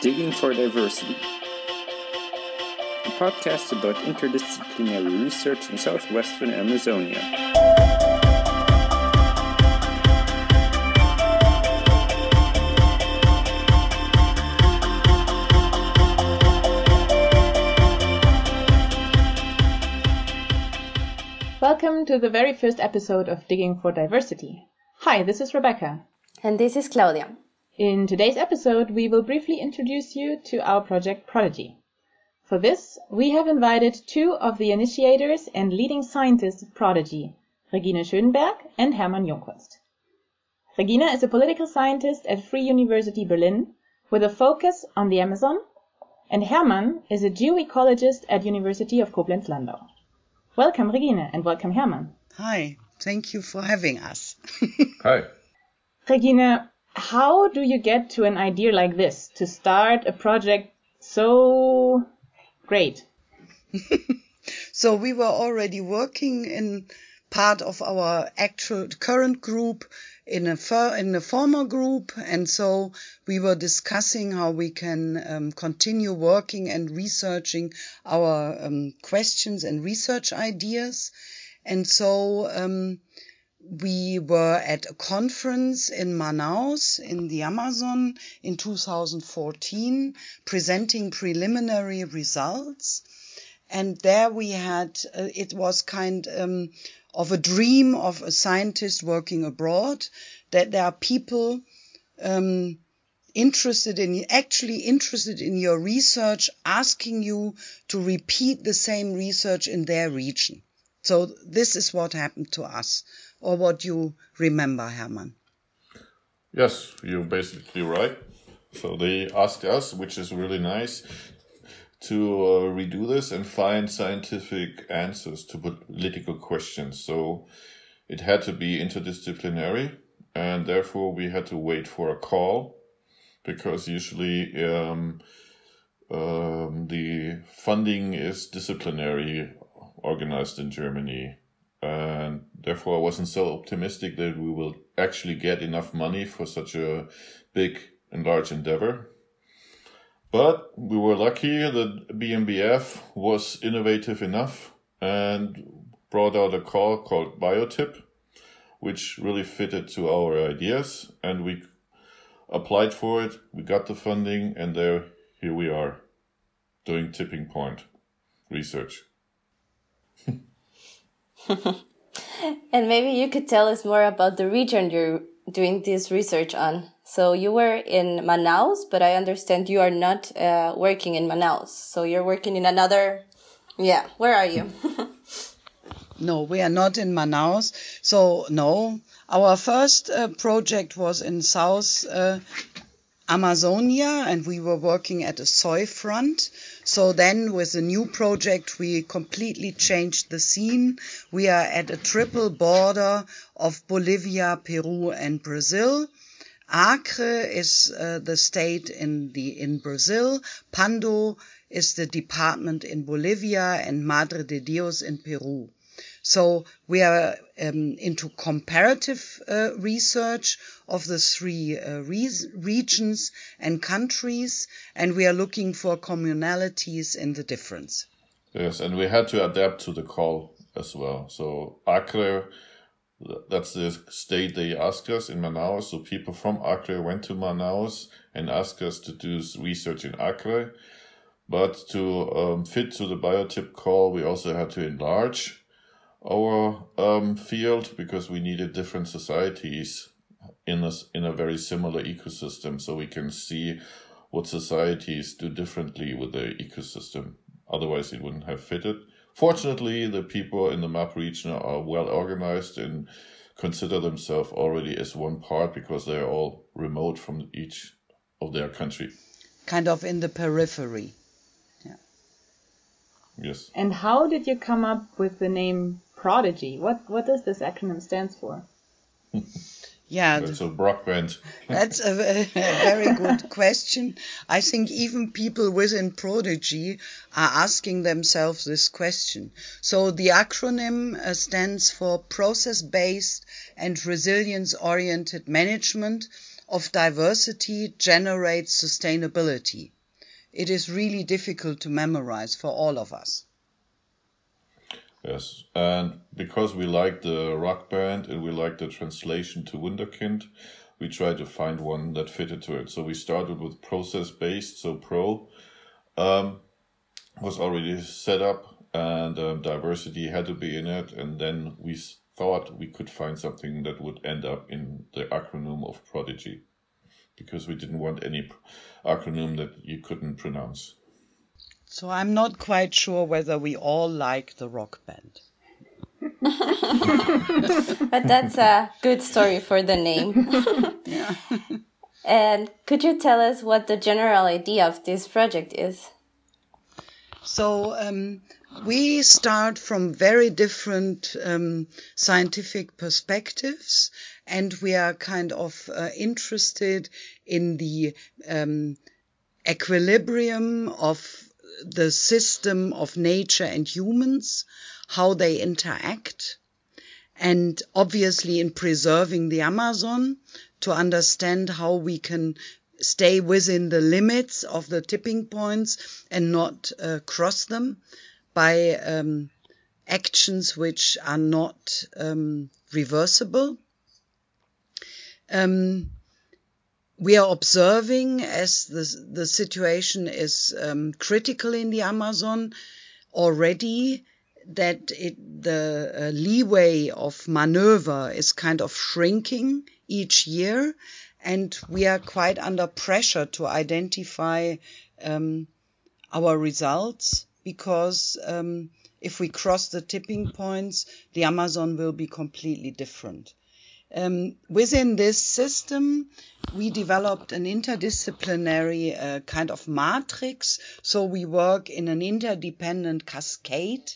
Digging for Diversity, a podcast about interdisciplinary research in southwestern Amazonia. Welcome to the very first episode of Digging for Diversity. Hi, this is Rebecca. And this is Claudia. In today's episode, we will briefly introduce you to our project Prodigy. For this, we have invited two of the initiators and leading scientists of Prodigy, Regine Schönenberg and Hermann Jungkunst. Regine is a political scientist at Free University Berlin with a focus on the Amazon, and Hermann is a geoecologist at University of Koblenz-Landau. Welcome, Regine, and welcome, Hermann. Hi, thank you for having us. Hi. Regine, how do you get to an idea like this to start a project so great? so we were already working in part of our actual current group in a for, in a former group and so we were discussing how we can um, continue working and researching our um, questions and research ideas and so um, we were at a conference in Manaus in the Amazon in 2014 presenting preliminary results. And there we had, uh, it was kind um, of a dream of a scientist working abroad that there are people um, interested in, actually interested in your research, asking you to repeat the same research in their region. So this is what happened to us or what you remember, Hermann. Yes, you're basically right. So they asked us, which is really nice, to uh, redo this and find scientific answers to political questions. So it had to be interdisciplinary, and therefore we had to wait for a call because usually um, um, the funding is disciplinary organized in Germany and therefore I wasn't so optimistic that we will actually get enough money for such a big and large endeavor. But we were lucky that BMBF was innovative enough and brought out a call called Biotip, which really fitted to our ideas, and we applied for it. We got the funding, and there, here we are, doing tipping point research. and maybe you could tell us more about the region you're doing this research on. So you were in Manaus, but I understand you are not uh, working in Manaus. So you're working in another. Yeah, where are you? no, we are not in Manaus. So no, our first uh, project was in South uh, Amazonia, and we were working at a soy front. So then with the new project, we completely changed the scene. We are at a triple border of Bolivia, Peru, and Brazil. Acre is uh, the state in the in Brazil. Pando is the department in Bolivia, and Madre de Dios in Peru. So we are um, into comparative uh, research of the three uh, re regions and countries, and we are looking for communalities in the difference. Yes, and we had to adapt to the call as well. So Acre, that's the state they asked us in Manaus. So people from Acre went to Manaus and asked us to do research in Acre. But to um, fit to the biotip call, we also had to enlarge our um, field because we needed different societies in a, in a very similar ecosystem so we can see what societies do differently with their ecosystem. Otherwise, it wouldn't have fitted. Fortunately, the people in the map region are well organized and consider themselves already as one part because they are all remote from each of their country. Kind of in the periphery. Yeah. Yes. And how did you come up with the name Prodigy. What what does this acronym stands for? Yeah, that's a Brockband. that's a, a, very good question. I think even people within Prodigy are asking themselves this question. So the acronym uh, stands for Process Based and Resilience Oriented Management of diversity generates sustainability. It is really difficult to memorize for all of us. Yes, and because we like the rock band and we like the translation to Wunderkind, we tried to find one that fitted to it. So we started with process based, so pro um, was already set up and um, diversity had to be in it. And then we thought we could find something that would end up in the acronym of Prodigy because we didn't want any acronym that you couldn't pronounce. So I'm not quite sure whether we all like the rock band. but that's a good story for the name. yeah. and could you tell us what the general idea of this project is? So um, we start from very different um, scientific perspectives, and we are kind of uh, interested in the um, equilibrium of the system of nature and humans, how they interact, and obviously in preserving the Amazon to understand how we can stay within the limits of the tipping points and not uh, cross them by um, actions which are not um, reversible. Um, we are observing as the, the situation is um, critical in the Amazon already that it, the uh, leeway of maneuver is kind of shrinking each year and we are quite under pressure to identify um, our results because um, if we cross the tipping points, the Amazon will be completely different. Um, within this system, we developed an interdisciplinary uh, kind of matrix. So we work in an interdependent cascade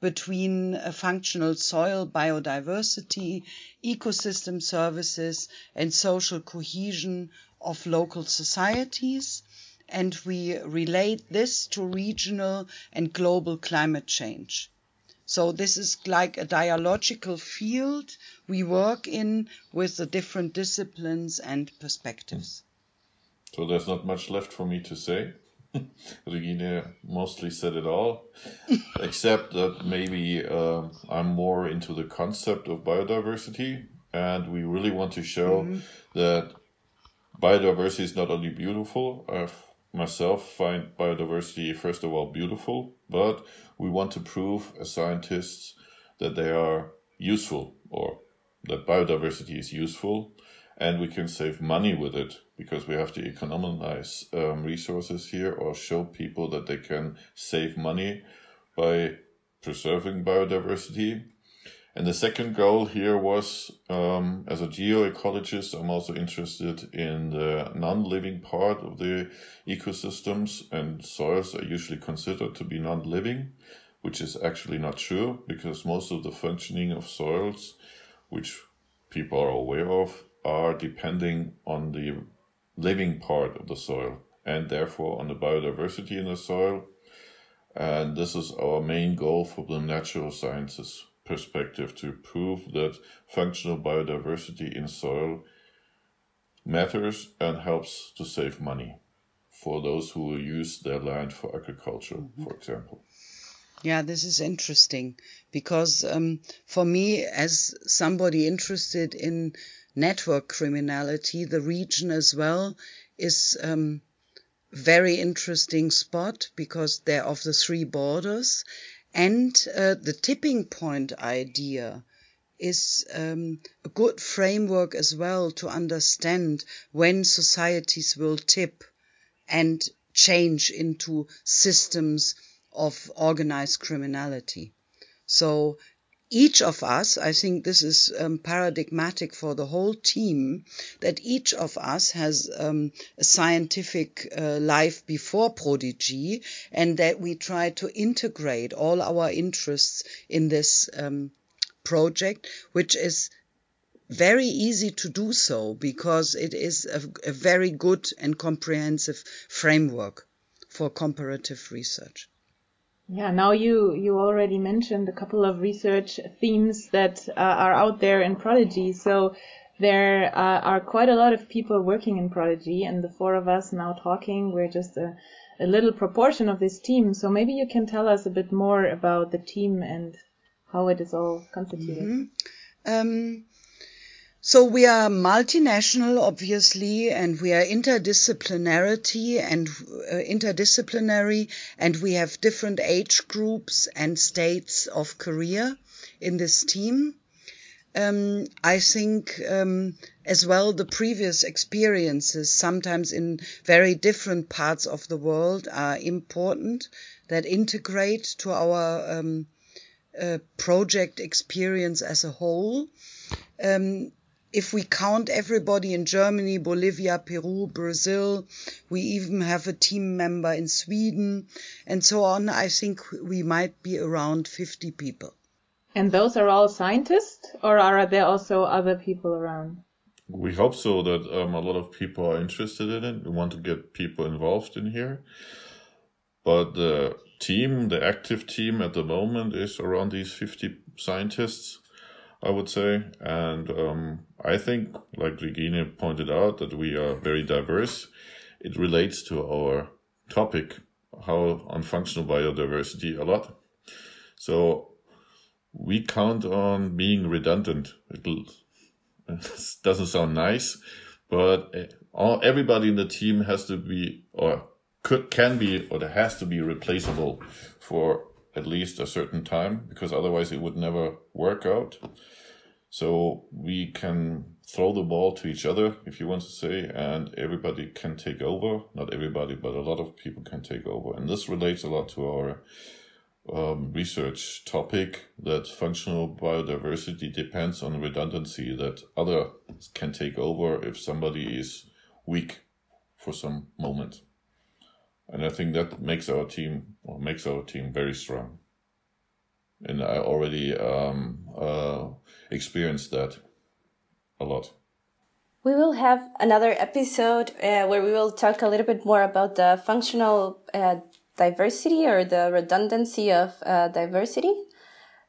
between functional soil biodiversity, ecosystem services, and social cohesion of local societies. And we relate this to regional and global climate change. So this is like a dialogical field we work in with the different disciplines and perspectives. So there's not much left for me to say. Regine mostly said it all, except that maybe uh, I'm more into the concept of biodiversity, and we really want to show mm-hmm. that biodiversity is not only beautiful. I myself find biodiversity first of all beautiful, but we want to prove as scientists that they are useful or that biodiversity is useful and we can save money with it because we have to economize um, resources here or show people that they can save money by preserving biodiversity. And the second goal here was, um, as a geoecologist, I'm also interested in the non-living part of the ecosystems and soils are usually considered to be non-living, which is actually not true because most of the functioning of soils, which people are aware of, are depending on the living part of the soil and therefore on the biodiversity in the soil. And this is our main goal for the natural sciences perspective to prove that functional biodiversity in soil matters and helps to save money for those who will use their land for agriculture, mm-hmm. for example. Yeah, this is interesting because um, for me, as somebody interested in network criminality, the region as well is um, very interesting spot because they're of the three borders. And uh, the tipping point idea is um, a good framework as well to understand when societies will tip and change into systems of organized criminality. So each of us, I think this is um, paradigmatic for the whole team, that each of us has um, a scientific uh, life before Prodigy and that we try to integrate all our interests in this um, project, which is very easy to do so because it is a, a very good and comprehensive framework for comparative research. Yeah, now you you already mentioned a couple of research themes that uh, are out there in Prodigy. So there uh, are quite a lot of people working in Prodigy, and the four of us now talking, we're just a, a little proportion of this team. So maybe you can tell us a bit more about the team and how it is all constituted. Mm-hmm. Um, so we are multinational, obviously, and we are interdisciplinarity and uh, interdisciplinary, and we have different age groups and states of career in this team. Um, I think um, as well the previous experiences, sometimes in very different parts of the world, are important that integrate to our um, uh, project experience as a whole. Um, if we count everybody in Germany, Bolivia, Peru, Brazil, we even have a team member in Sweden and so on, I think we might be around 50 people. And those are all scientists, or are there also other people around? We hope so that um, a lot of people are interested in it. We want to get people involved in here. But the team, the active team at the moment is around these 50 scientists. I would say. And um, I think, like Regine pointed out, that we are very diverse. It relates to our topic, how on functional biodiversity a lot. So we count on being redundant. It doesn't sound nice, but eh, all, everybody in the team has to be, or could, can be, or has to be replaceable for at least a certain time because otherwise it would never work out. So we can throw the ball to each other, if you want to say, and everybody can take over. Not everybody, but a lot of people can take over. And this relates a lot to our um, research topic that functional biodiversity depends on redundancy, that others can take over if somebody is weak for some moment. And I think that makes our team or makes our team very strong. And I already um, uh, experienced that a lot. We will have another episode uh, where we will talk a little bit more about the functional uh, diversity or the redundancy of uh, diversity.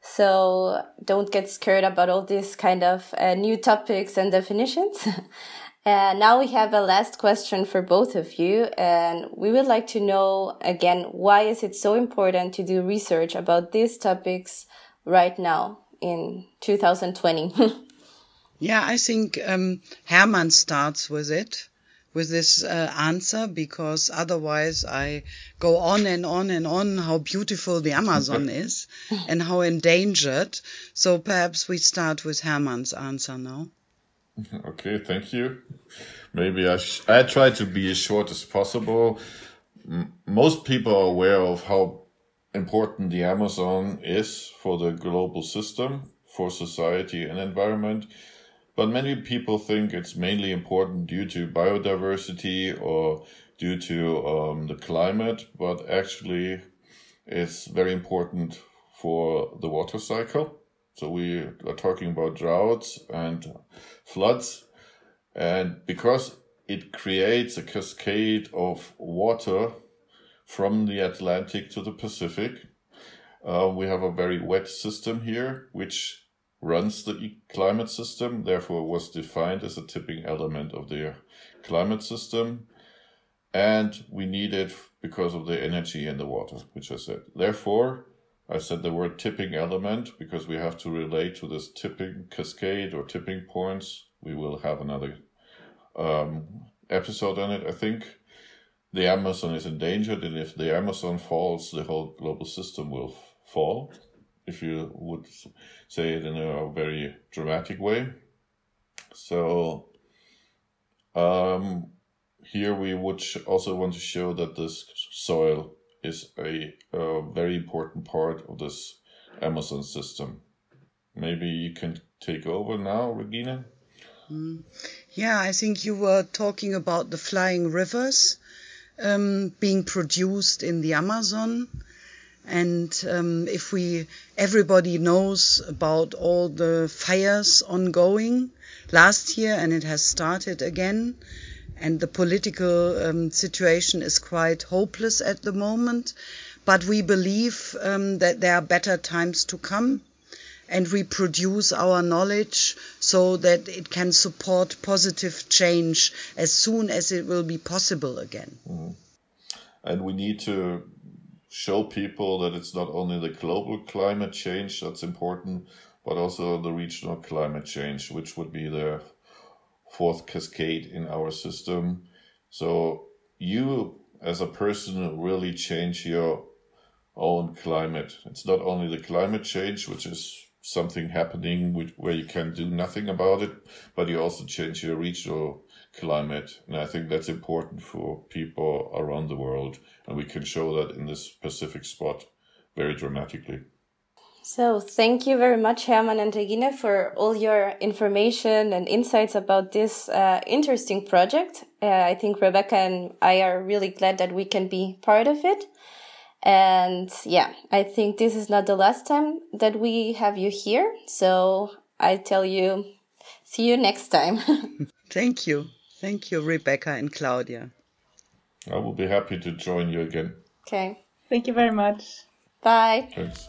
So don't get scared about all these kind of uh, new topics and definitions. And now we have a last question for both of you, and we would like to know again why is it so important to do research about these topics right now in 2020? yeah, I think um, Hermann starts with it, with this uh, answer, because otherwise I go on and on and on how beautiful the Amazon is and how endangered. So perhaps we start with Hermann's answer now. Okay, thank you. Maybe I I try to be as short as possible. M most people are aware of how important the Amazon is for the global system, for society and environment. But many people think it's mainly important due to biodiversity or due to um, the climate, but actually it's very important for the water cycle. So we are talking about droughts and floods. And because it creates a cascade of water from the Atlantic to the Pacific, uh, we have a very wet system here, which runs the climate system, therefore was defined as a tipping element of the climate system. And we need it because of the energy in the water, which I said. Therefore, I said the word tipping element because we have to relate to this tipping cascade or tipping points. We will have another um, episode on it, I think. The Amazon is endangered, and if the Amazon falls, the whole global system will fall, if you would say it in a very dramatic way. So, um, here we would also want to show that this soil is a, a very important part of this Amazon system. Maybe you can take over now, Regine. Mm. Yeah, I think you were talking about the flying rivers um, being produced in the Amazon. And um, if we, everybody knows about all the fires ongoing last year, and it has started again and the political um, situation is quite hopeless at the moment. But we believe um, that there are better times to come. and we produce our knowledge so that it can support positive change as soon as it will be possible again. Mm. And we need to show people that it's not only the global climate change that's important, but also the regional climate change, which would be the fourth cascade in our system. So you as a person really change your own climate. It's not only the climate change, which is something happening where you can do nothing about it, but you also change your regional climate. And I think that's important for people around the world. And we can show that in this specific spot very dramatically. So, thank you very much, Hermann and Regine, for all your information and insights about this uh, interesting project. Uh, I think Rebecca and I are really glad that we can be part of it. And yeah, I think this is not the last time that we have you here. So, I tell you, see you next time. Thank you. Thank you, Rebecca and Claudia. I will be happy to join you again. Okay. Thank you very much. Bye. Thanks.